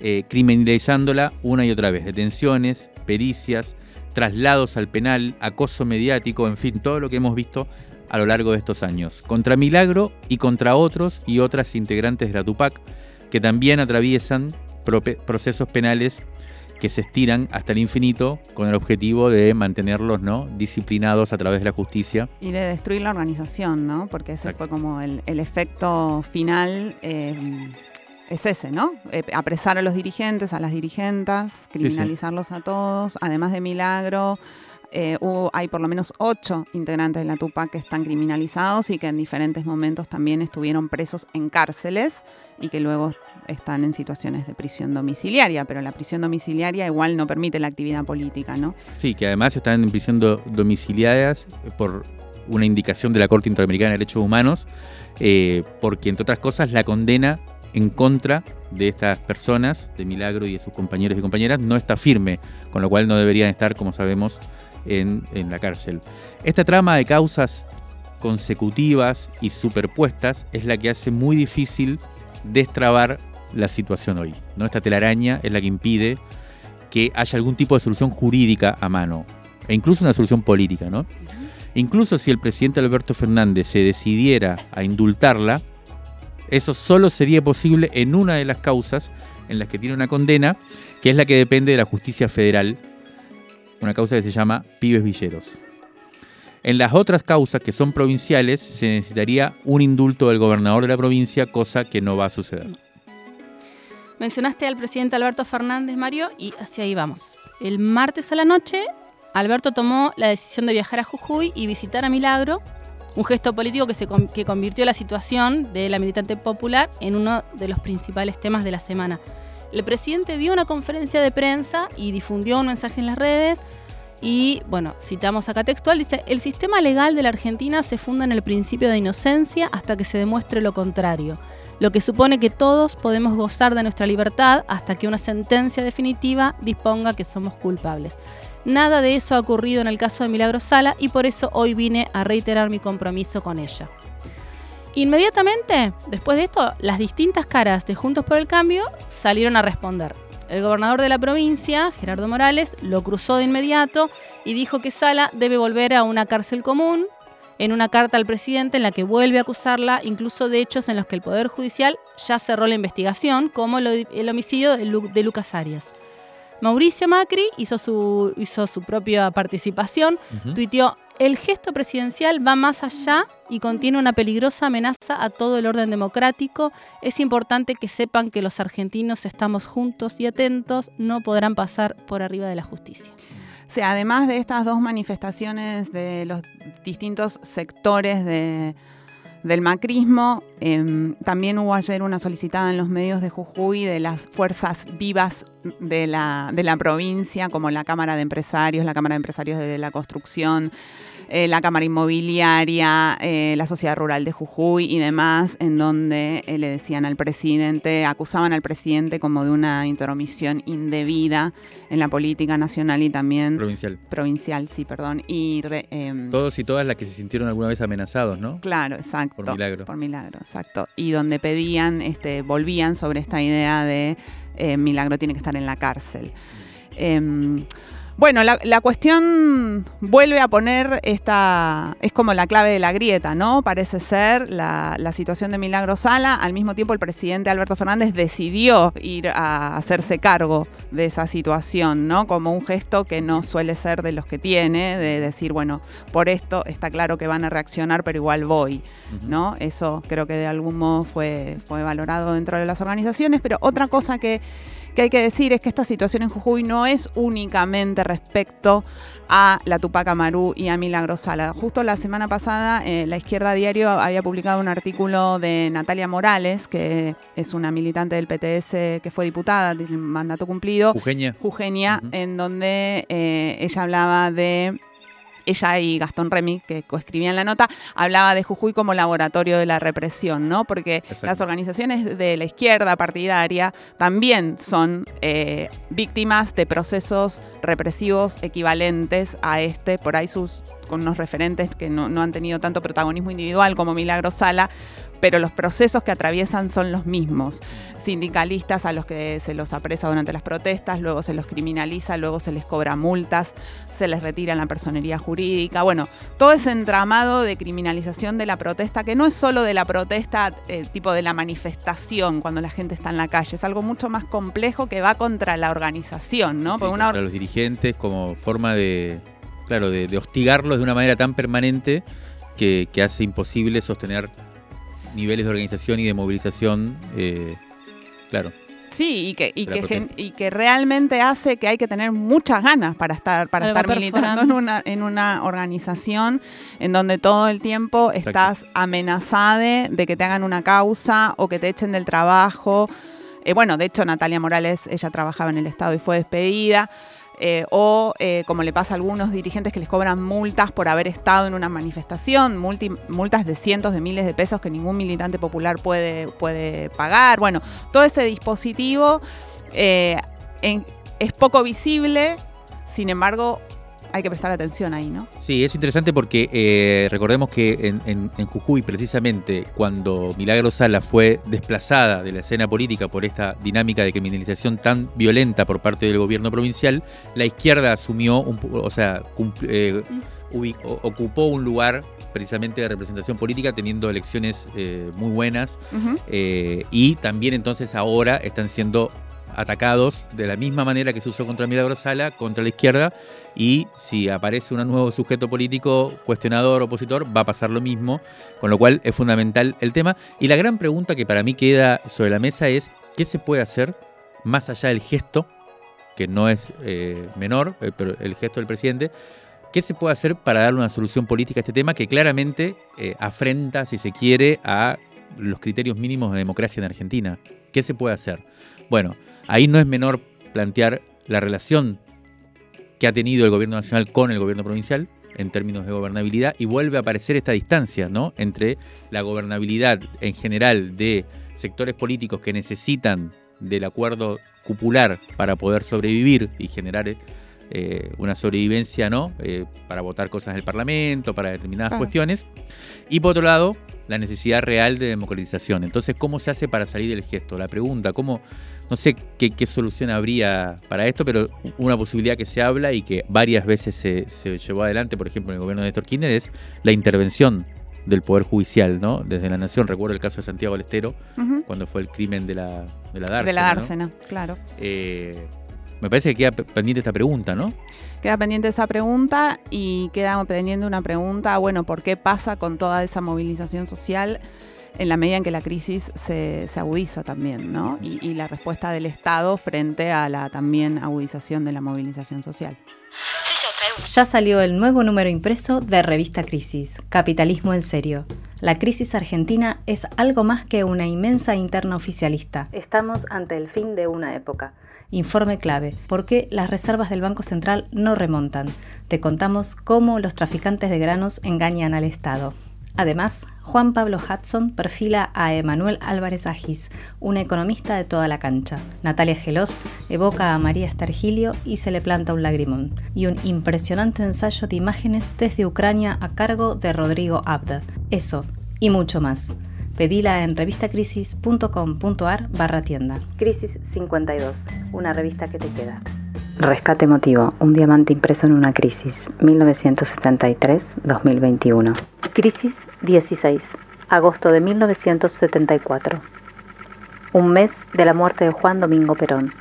S4: eh, criminalizándola una y otra vez. Detenciones, pericias, traslados al penal, acoso mediático, en fin, todo lo que hemos visto a lo largo de estos años. Contra Milagro y contra otros y otras integrantes de la Tupac, que también atraviesan procesos penales que se estiran hasta el infinito con el objetivo de mantenerlos ¿no? disciplinados a través de la justicia.
S2: Y de destruir la organización, ¿no? Porque ese fue como el, efecto final. Eh, es ese, ¿no? Eh, apresar a los dirigentes, a las dirigentas, criminalizarlos a todos, además de Milagro, eh, hay por lo menos ocho integrantes de la Tupac que están criminalizados y que en diferentes momentos también estuvieron presos en cárceles y que luego están en situaciones de prisión domiciliaria, pero la prisión domiciliaria igual no permite la actividad política, ¿no?
S4: Sí, que además están en prisión domiciliarias por una indicación de la Corte Interamericana de Derechos Humanos, eh, porque entre otras cosas la condena en contra de estas personas, de Milagro y de sus compañeros y compañeras, no está firme, con lo cual no deberían estar, como sabemos, en, en la cárcel. Esta trama de causas consecutivas y superpuestas es la que hace muy difícil destrabar la situación hoy. ¿no? Esta telaraña es la que impide que haya algún tipo de solución jurídica a mano, e incluso una solución política. ¿no? Incluso si el presidente Alberto Fernández se decidiera a indultarla, eso solo sería posible en una de las causas en las que tiene una condena, que es la que depende de la justicia federal, una causa que se llama Pibes Villeros. En las otras causas que son provinciales se necesitaría un indulto del gobernador de la provincia, cosa que no va a suceder.
S5: Mencionaste al presidente Alberto Fernández, Mario, y hacia ahí vamos. El martes a la noche, Alberto tomó la decisión de viajar a Jujuy y visitar a Milagro, un gesto político que, se que convirtió la situación de la militante popular en uno de los principales temas de la semana. El presidente dio una conferencia de prensa y difundió un mensaje en las redes y bueno, citamos acá textual, dice, el sistema legal de la Argentina se funda en el principio de inocencia hasta que se demuestre lo contrario, lo que supone que todos podemos gozar de nuestra libertad hasta que una sentencia definitiva disponga que somos culpables. Nada de eso ha ocurrido en el caso de Milagro Sala y por eso hoy vine a reiterar mi compromiso con ella. Inmediatamente, después de esto, las distintas caras de Juntos por el Cambio salieron a responder. El gobernador de la provincia, Gerardo Morales, lo cruzó de inmediato y dijo que Sala debe volver a una cárcel común, en una carta al presidente en la que vuelve a acusarla incluso de hechos en los que el Poder Judicial ya cerró la investigación, como el homicidio de, Lucas Arias. Mauricio Macri hizo su, hizo su propia participación, tuiteó el gesto presidencial va más allá y contiene una peligrosa amenaza a todo el orden democrático. Es importante que sepan que los argentinos estamos juntos y atentos, no podrán pasar por arriba de la justicia.
S2: Sea, además de estas dos manifestaciones de los distintos sectores del macrismo, em, también hubo ayer una solicitada en los medios de Jujuy de las fuerzas vivas de la, de la provincia, como la Cámara de Empresarios, la Cámara de Empresarios de la Construcción, eh, la Cámara Inmobiliaria, eh, la Sociedad Rural de Jujuy y demás, en donde eh, le decían al presidente, acusaban al presidente como de una intromisión indebida en la política nacional y también
S4: provincial.
S2: Provincial, sí, perdón. Y
S4: em, Todos y todas las que se sintieron alguna vez amenazados, ¿no?
S2: Claro, exacto.
S4: Por milagro.
S2: Por milagro, exacto. Y donde pedían, este, volvían sobre esta idea de milagro tiene que estar en la cárcel. Bueno, la, cuestión vuelve a poner esta, es como la clave de la grieta, ¿no? Parece ser la, situación de Milagro Sala. Al mismo tiempo, el presidente Alberto Fernández decidió ir a hacerse cargo de esa situación, ¿no? Como un gesto que no suele ser de los que tiene, de decir, bueno, por esto está claro que van a reaccionar, pero igual voy, ¿no? Eso creo que de algún modo fue, fue valorado dentro de las organizaciones. Pero otra cosa que que hay que decir es que esta situación en Jujuy no es únicamente respecto a la Tupac Amaru y a Milagro Sala. Justo la semana pasada, eh, La Izquierda Diario había publicado un artículo de Natalia Morales, que es una militante del PTS que fue diputada, del mandato cumplido.
S4: Jujeña.
S2: Jujeña, en donde eh, ella hablaba de ella y Gastón Remy, que coescribían la nota, hablaba de Jujuy como laboratorio de la represión, ¿no? Porque las organizaciones de la izquierda partidaria también son eh, víctimas de procesos represivos equivalentes a este, por ahí sus con unos referentes que no, no han tenido tanto protagonismo individual como Milagro Sala, pero los procesos que atraviesan son los mismos. Sindicalistas a los que se los apresa durante las protestas, luego se los criminaliza, luego se les cobra multas, se les retira la personería jurídica. Bueno, todo ese entramado de criminalización de la protesta, que no es solo de la protesta, eh, tipo de la manifestación cuando la gente está en la calle, es algo mucho más complejo que va contra la organización, ¿no?
S4: contra los dirigentes como forma de, claro, de, hostigarlos de una manera tan permanente que, que hace imposible sostener niveles de organización y de movilización, eh, claro.
S2: Sí, y que, y que, y que, realmente hace que hay que tener muchas ganas para estar, para estar militando en una, en una organización en donde todo el tiempo estás amenazada de que te hagan una causa o que te echen del trabajo. Eh, bueno, de hecho Natalia Morales, ella trabajaba en el Estado y fue despedida. Eh, o eh, como le pasa a algunos dirigentes que les cobran multas por haber estado en una manifestación, multas de cientos de miles de pesos que ningún militante popular puede, puede pagar. Bueno, todo ese dispositivo eh, es poco visible, sin embargo, hay que prestar atención ahí, ¿no?
S4: Sí, es interesante porque eh, recordemos que en, Jujuy, precisamente, cuando Milagro Sala fue desplazada de la escena política por esta dinámica de criminalización tan violenta por parte del gobierno provincial, la izquierda asumió, un, o sea, eh, ocupó un lugar precisamente de representación política, teniendo elecciones eh, muy buenas. y también entonces ahora están siendo atacados de la misma manera que se usó contra Milagro Sala, contra la izquierda, y si aparece un nuevo sujeto político, cuestionador, opositor, va a pasar lo mismo, con lo cual es fundamental el tema. Y la gran pregunta que para mí queda sobre la mesa es, ¿qué se puede hacer más allá del gesto, que no es eh, menor, eh, pero el gesto del presidente, ¿Qué se puede hacer para darle una solución política a este tema que claramente eh, afrenta, si se quiere, a los criterios mínimos de democracia en Argentina? ¿Qué se puede hacer? Bueno, Ahí no es menor plantear la relación que ha tenido el gobierno nacional con el gobierno provincial en términos de gobernabilidad y vuelve a aparecer esta distancia ¿no? entre la gobernabilidad en general de sectores políticos que necesitan del acuerdo cupular para poder sobrevivir y generar eh, una sobrevivencia ¿no? Eh, para votar cosas en el Parlamento, para determinadas cuestiones. Y por otro lado, la necesidad real de democratización. Entonces, ¿cómo se hace para salir del gesto? La pregunta, ¿cómo, no sé qué, solución habría para esto, pero una posibilidad que se habla y que varias veces se, llevó adelante, por ejemplo, en el gobierno de Néstor Kirchner, es la intervención del Poder Judicial, ¿no? Desde la Nación. Recuerdo el caso de Santiago Alestero, cuando fue el crimen de la, de la dársena.
S2: De la dársena, claro.
S4: Eh, me parece que queda pendiente esta pregunta, ¿no?
S2: Queda pendiente esa pregunta y queda pendiente una pregunta, bueno, ¿por qué pasa con toda esa movilización social? En la medida en que la crisis se, agudiza también, ¿no? Y, la respuesta del Estado frente a la también agudización de la movilización social.
S1: Ya salió el nuevo número impreso de Revista Crisis, Capitalismo en Serio. La crisis argentina es algo más que una inmensa interna oficialista. Estamos ante el fin de una época. Informe clave, ¿por qué las reservas del Banco Central no remontan? Te contamos cómo los traficantes de granos engañan al Estado. Además, Juan Pablo Hudson perfila a Emanuel Álvarez Agis, una economista de toda la cancha. Natalia Gelos evoca a María Estergilio y se le planta un lagrimón. Y un impresionante ensayo de imágenes desde Ucrania a cargo de Rodrigo Abda. Eso y mucho más. Pedila en revistacrisis.com.ar barra tienda. Crisis 52, una revista que te queda. Rescate emotivo, un diamante impreso en una crisis, 1973-2021. Crisis 16, agosto de 1974. Un mes de la muerte de Juan Domingo Perón.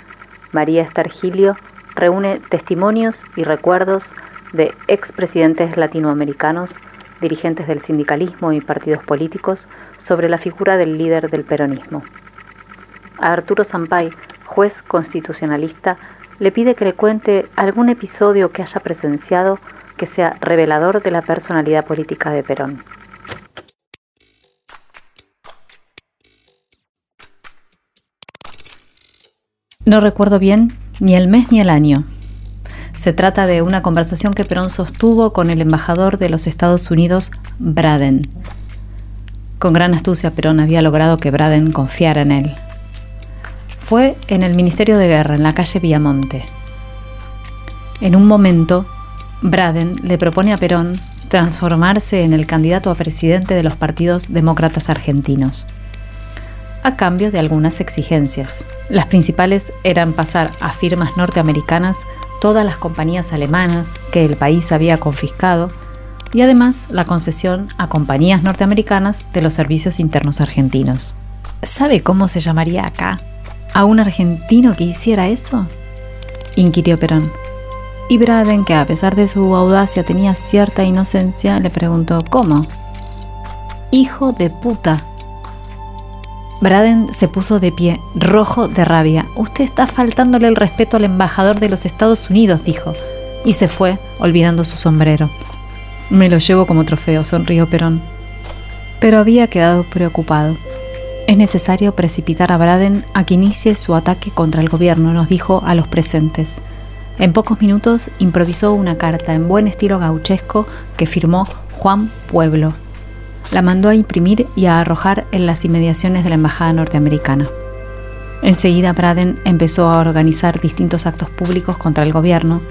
S1: María Estergilio reúne testimonios y recuerdos de expresidentes latinoamericanos, dirigentes del sindicalismo y partidos políticos sobre la figura del líder del peronismo. A Arturo Sampay, juez constitucionalista, le pide que le cuente algún episodio que haya presenciado que sea revelador de la personalidad política de Perón. No recuerdo bien ni el mes ni el año. Se trata de una conversación que Perón sostuvo con el embajador de los Estados Unidos, Braden. Con gran astucia, Perón había logrado que Braden confiara en él. Fue en el Ministerio de Guerra, en la calle Villamonte. En un momento, Braden le propone a Perón transformarse en el candidato a presidente de los partidos demócratas argentinos, a cambio de algunas exigencias. Las principales eran pasar a firmas norteamericanas todas las compañías alemanas que el país había confiscado y además la concesión a compañías norteamericanas de los servicios internos argentinos. ¿Sabe cómo se llamaría acá a un argentino que hiciera eso? inquirió Perón. Y Braden, que a pesar de su audacia tenía cierta inocencia, le preguntó, ¿cómo? Hijo de puta. Braden se puso de pie, rojo de rabia. Usted está faltándole el respeto al embajador de los Estados Unidos, dijo, y se fue, olvidando su sombrero. Me lo llevo como trofeo, sonrió Perón. Pero había quedado preocupado. Es necesario precipitar a Braden a que inicie su ataque contra el gobierno, nos dijo a los presentes. En pocos minutos improvisó una carta en buen estilo gauchesco que firmó Juan Pueblo. La mandó a imprimir y a arrojar en las inmediaciones de la Embajada norteamericana. Enseguida Braden empezó a organizar distintos actos públicos contra el gobierno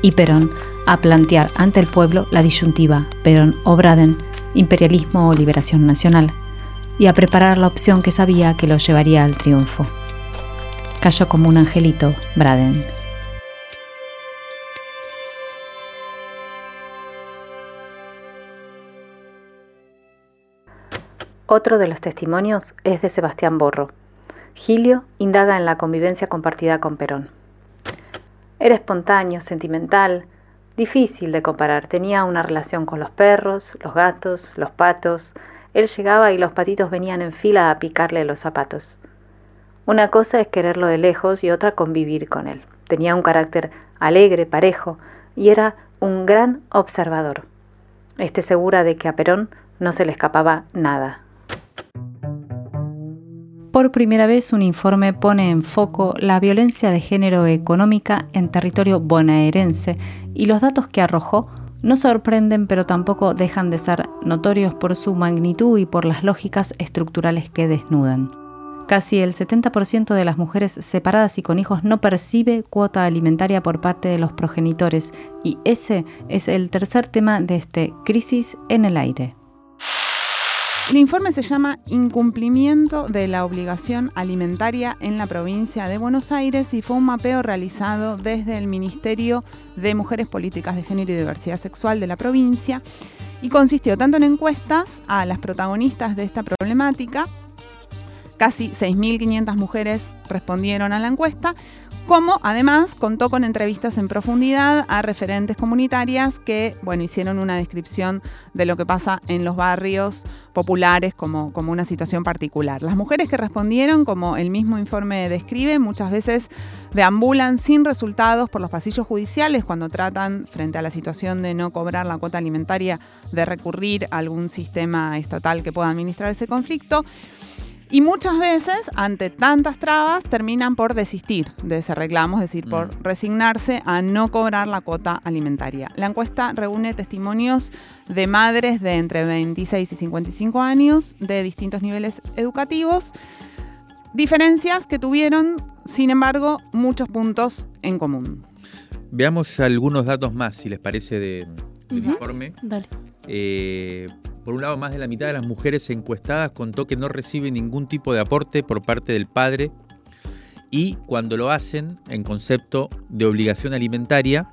S1: y Perón a plantear ante el pueblo la disyuntiva Perón o Braden, imperialismo o liberación nacional, y a preparar la opción que sabía que lo llevaría al triunfo. Cayó como un angelito Braden. Otro de los testimonios es de Sebastián Borro. Gilio indaga en la convivencia compartida con Perón. Era espontáneo, sentimental, difícil de comparar. Tenía una relación con los perros, los gatos, los patos. Él llegaba y los patitos venían en fila a picarle los zapatos. Una cosa es quererlo de lejos y otra convivir con él. Tenía un carácter alegre, parejo, y era un gran observador. Esté segura de que a Perón no se le escapaba nada. Por primera vez un informe pone en foco la violencia de género económica en territorio bonaerense y los datos que arrojó no sorprenden pero tampoco dejan de ser notorios por su magnitud y por las lógicas estructurales que desnudan. Casi el 70% de las mujeres separadas y con hijos no percibe cuota alimentaria por parte de los progenitores y ese es el tercer tema de este Crisis en el Aire.
S2: El informe se llama Incumplimiento de la obligación alimentaria en la provincia de Buenos Aires y fue un mapeo realizado desde el Ministerio de Mujeres Políticas de Género y Diversidad Sexual de la provincia y consistió tanto en encuestas a las protagonistas de esta problemática, casi 6.500 mujeres respondieron a la encuesta, como además contó con entrevistas en profundidad a referentes comunitarias que bueno, hicieron una descripción de lo que pasa en los barrios populares como, como una situación particular. Las mujeres que respondieron, como el mismo informe describe, muchas veces deambulan sin resultados por los pasillos judiciales cuando tratan, frente a la situación de no cobrar la cuota alimentaria, de recurrir a algún sistema estatal que pueda administrar ese conflicto. Y muchas veces, ante tantas trabas, terminan por desistir de ese reclamo, es decir, por mm. resignarse a no cobrar la cuota alimentaria. La encuesta reúne testimonios de madres de entre 26 y 55 años, de distintos niveles educativos, diferencias que tuvieron, sin embargo, muchos puntos en común.
S4: Veamos algunos datos más, si les parece, de, del informe.
S5: Dale.
S4: Eh, por un lado, más de la mitad de las mujeres encuestadas contó que no recibe ningún tipo de aporte por parte del padre y cuando lo hacen en concepto de obligación alimentaria,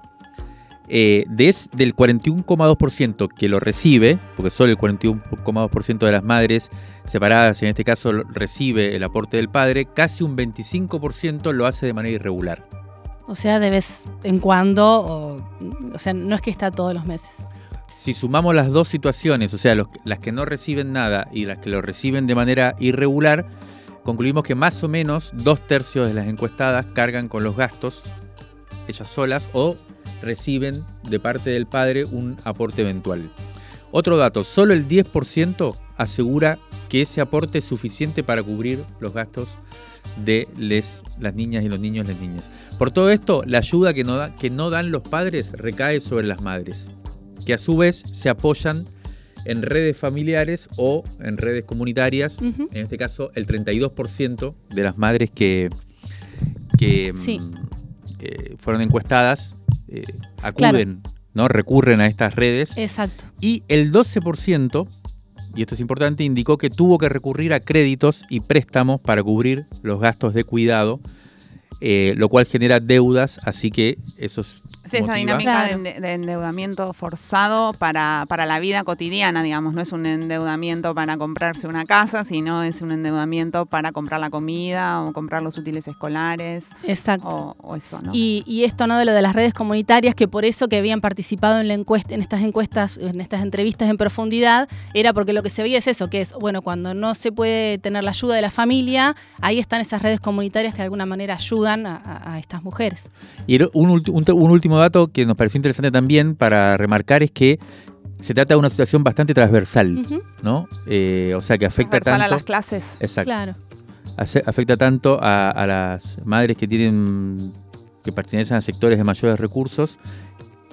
S4: eh, del 41,2% que lo recibe, porque solo el 41,2% de las madres separadas en este caso recibe el aporte del padre, casi un 25% lo hace de manera irregular.
S5: O sea, de vez en cuando, o sea, no es que está todos los meses
S4: si sumamos las dos situaciones, o sea, las que no reciben nada y las que lo reciben de manera irregular, concluimos que más o menos dos tercios de las encuestadas cargan con los gastos ellas solas o reciben de parte del padre un aporte eventual. Otro dato, solo el 10% asegura que ese aporte es suficiente para cubrir los gastos de las niñas y los niños las niñas. Por todo esto, la ayuda que no dan los padres recae sobre las madres que a su vez se apoyan en redes familiares o en redes comunitarias. En este caso, el 32% de las madres que, que mm, eh, fueron encuestadas eh, acuden, ¿no? recurren a estas redes.
S5: Exacto.
S4: Y el 12%, y esto es importante, indicó que tuvo que recurrir a créditos y préstamos para cubrir los gastos de cuidado eh, lo cual genera deudas, así que eso es
S2: Sí, esa dinámica de, endeudamiento forzado para, para, la vida cotidiana, digamos, no es un endeudamiento para comprarse una casa, sino es un endeudamiento para comprar la comida o comprar los útiles escolares.
S5: Exacto.
S2: O, eso, ¿no?
S5: Y, y, esto, ¿no? De lo de las redes comunitarias, que por eso que habían participado en la encuesta, en estas encuestas, en estas entrevistas en profundidad, era porque lo que se veía es eso, que es, bueno, cuando no se puede tener la ayuda de la familia, ahí están esas redes comunitarias que de alguna manera ayudan a, estas mujeres.
S4: Y un, un último dato que nos pareció interesante también para remarcar es que se trata de una situación bastante transversal, ¿no? Eh, o sea, que afecta tanto...
S2: a las clases.
S4: Exacto. Afecta tanto a, las madres que tienen que pertenecen a sectores de mayores recursos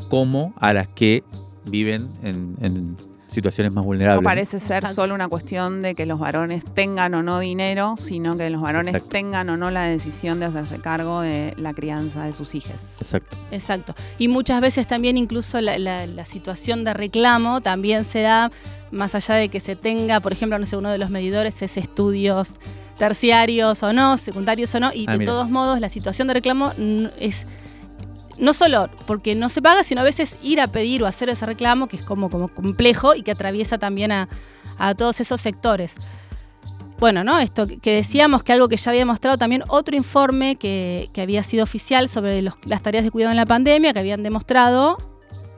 S4: como a las que viven en, situaciones más vulnerables.
S2: No parece ser solo una cuestión de que los varones tengan o no dinero, sino que los varones tengan o no la decisión de hacerse cargo de la crianza de sus hijas.
S4: Exacto.
S5: Exacto. Y muchas veces también incluso la, situación de reclamo también se da más allá de que se tenga, por ejemplo, no sé, uno de los medidores es estudios terciarios o no, secundarios o no, y ah, de todos modos la situación de reclamo es no solo porque no se paga, sino a veces ir a pedir o hacer ese reclamo, que es como, como complejo y que atraviesa también a, todos esos sectores. Bueno, ¿no? Esto que decíamos que algo que ya había mostrado también otro informe que, había sido oficial sobre las tareas de cuidado en la pandemia, que habían demostrado,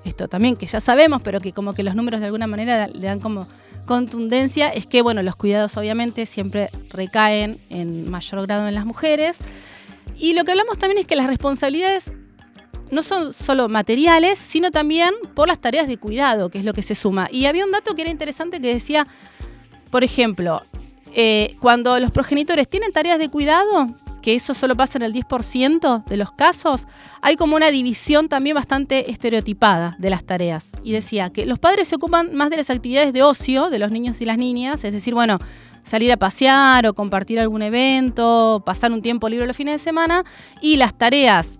S5: esto también que ya sabemos, pero que como que los números de alguna manera le dan como contundencia, es que, bueno, los cuidados obviamente siempre recaen en mayor grado en las mujeres. Y lo que hablamos también es que las responsabilidades no son solo materiales, sino también por las tareas de cuidado, que es lo que se suma. Y había un dato que era interesante que decía, por ejemplo, eh, cuando los progenitores tienen tareas de cuidado, que eso solo pasa en el 10% de los casos, hay como una división también bastante estereotipada de las tareas. Y decía que los padres se ocupan más de las actividades de ocio de los niños y las niñas, es decir, bueno, salir a pasear o compartir algún evento, pasar un tiempo libre los fines de semana, y las tareas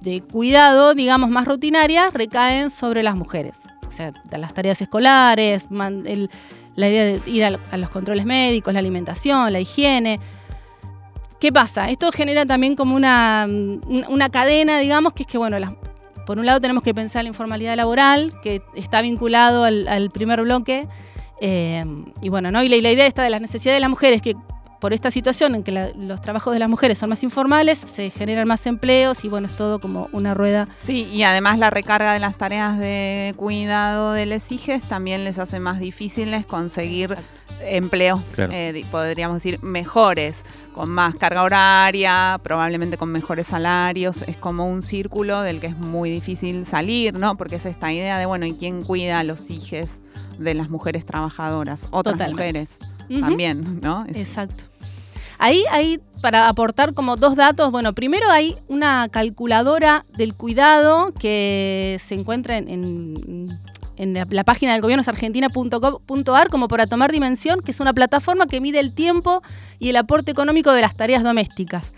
S5: de cuidado, digamos, más rutinarias recaen sobre las mujeres. O sea, las tareas escolares, la idea de ir a, los controles médicos, la alimentación, la higiene. ¿Qué pasa? Esto genera también como una, una cadena, digamos, que es que, bueno, por un lado tenemos que pensar la informalidad laboral, que está vinculado al, primer bloque. Eh, y bueno, ¿no? Y la, la idea está de las necesidades de las mujeres, que por esta situación en que los trabajos de las mujeres son más informales, se generan más empleos y bueno, es todo como una rueda.
S2: Sí, y además la recarga de las tareas de cuidado de les hijes también les hace más difíciles conseguir empleos, eh, podríamos decir, mejores, con más carga horaria, probablemente con mejores salarios. Es como un círculo del que es muy difícil salir, ¿no? Porque es esta idea de, bueno, ¿y quién cuida a los hijos de las mujeres trabajadoras? Otras mujeres también, ¿no?
S5: Exacto. Ahí hay, para aportar como dos datos, bueno, primero hay una calculadora del cuidado que se encuentra en, la, página del gobierno es argentina.gov.ar como para tomar dimensión, que es una plataforma que mide el tiempo y el aporte económico de las tareas domésticas.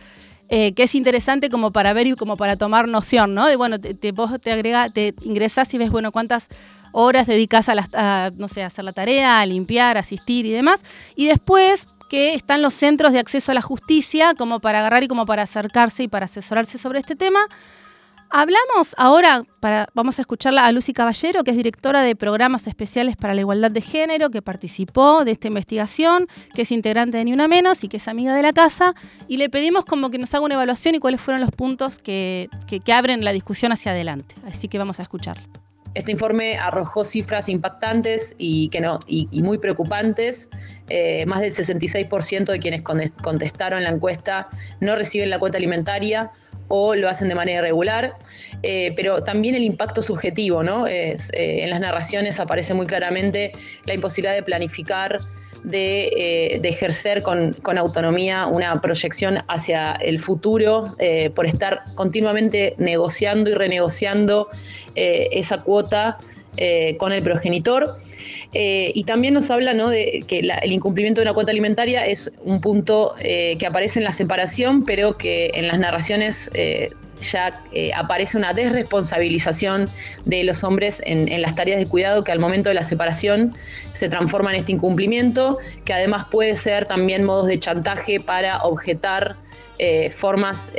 S5: Eh, que es interesante como para ver y como para tomar noción, ¿no? De bueno, te, vos te agrega, te ingresás y ves, bueno, cuántas horas dedicas a, las, no sé, a hacer la tarea, a limpiar, asistir y demás. Y después que están los centros de acceso a la justicia como para agarrar y como para acercarse y para asesorarse sobre este tema. Hablamos ahora, para, vamos a escucharla a Lucy Caballero, que es directora de programas especiales para la igualdad de género, que participó de esta investigación, que es integrante de Ni Una Menos y que es amiga de la casa, y le pedimos como que nos haga una evaluación y cuáles fueron los puntos que, que, abren la discusión hacia adelante. Así que vamos a escucharla.
S10: Este informe arrojó cifras impactantes y, que no, y, muy preocupantes. Eh, más del 66% de quienes contestaron la encuesta no reciben la cuota alimentaria o lo hacen de manera irregular, eh, pero también el impacto subjetivo, ¿no? Eh, en las narraciones aparece muy claramente la imposibilidad de planificar, de, eh, ejercer con, autonomía una proyección hacia el futuro por estar continuamente negociando y renegociando esa cuota con el progenitor. Eh, y también nos habla de que el incumplimiento de una cuota alimentaria es un punto eh, que aparece en la separación, pero que en las narraciones eh, ya aparece una desresponsabilización de los hombres en, las tareas de cuidado que al momento de la separación se transforma en este incumplimiento, que además puede ser también modos de chantaje para objetar formas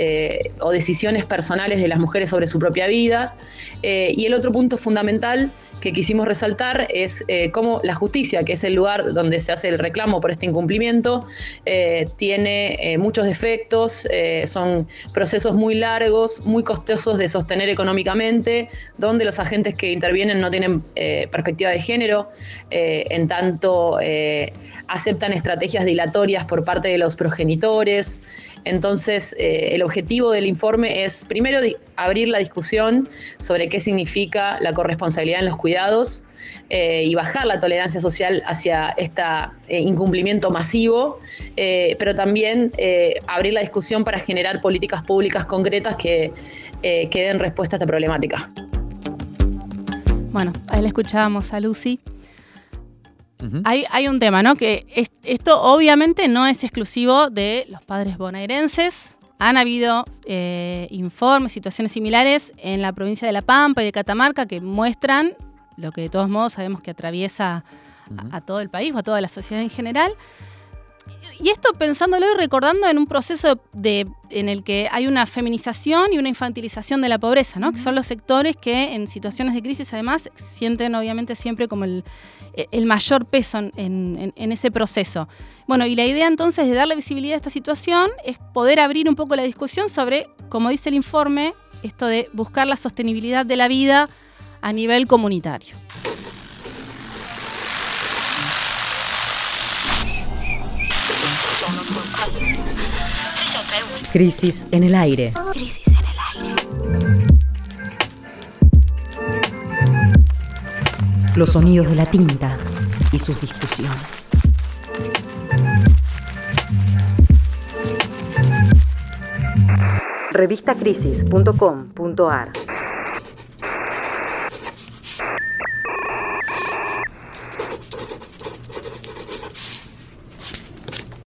S10: o decisiones personales de las mujeres sobre su propia vida. y el otro punto fundamental que quisimos resaltar es eh, cómo la justicia, que es el lugar donde se hace el reclamo por este incumplimiento, eh, tiene eh, muchos defectos, son procesos muy largos, muy costosos de sostener económicamente, donde los agentes que intervienen no tienen perspectiva de género, en tanto aceptan estrategias dilatorias por parte de los progenitores, Entonces, eh, el objetivo del informe es, primero, abrir la discusión sobre qué significa la corresponsabilidad en los cuidados eh, y bajar la tolerancia social hacia este incumplimiento masivo, pero también abrir la discusión para generar políticas públicas concretas que, que den respuesta a esta problemática.
S5: Bueno, ahí le escuchábamos a Lucy. Hay, un tema, ¿no? Que esto obviamente no es exclusivo de los padres bonaerenses. Han habido eh, informes, situaciones similares en la provincia de La Pampa y de Catamarca que muestran lo que de todos modos sabemos que atraviesa a, a, todo el país o a toda la sociedad en general, y esto pensándolo y recordando en un proceso de, en el que hay una feminización y una infantilización de la pobreza, ¿no? Que son los sectores que en situaciones de crisis además sienten obviamente siempre como el, mayor peso en, ese proceso. Bueno, y la idea entonces de darle visibilidad a esta situación es poder abrir un poco la discusión sobre, como dice el informe, esto de buscar la sostenibilidad de la vida a nivel comunitario.
S8: Crisis en el aire. Crisis en el aire. Los sonidos de la tinta y sus discusiones. Revistacrisis.com.ar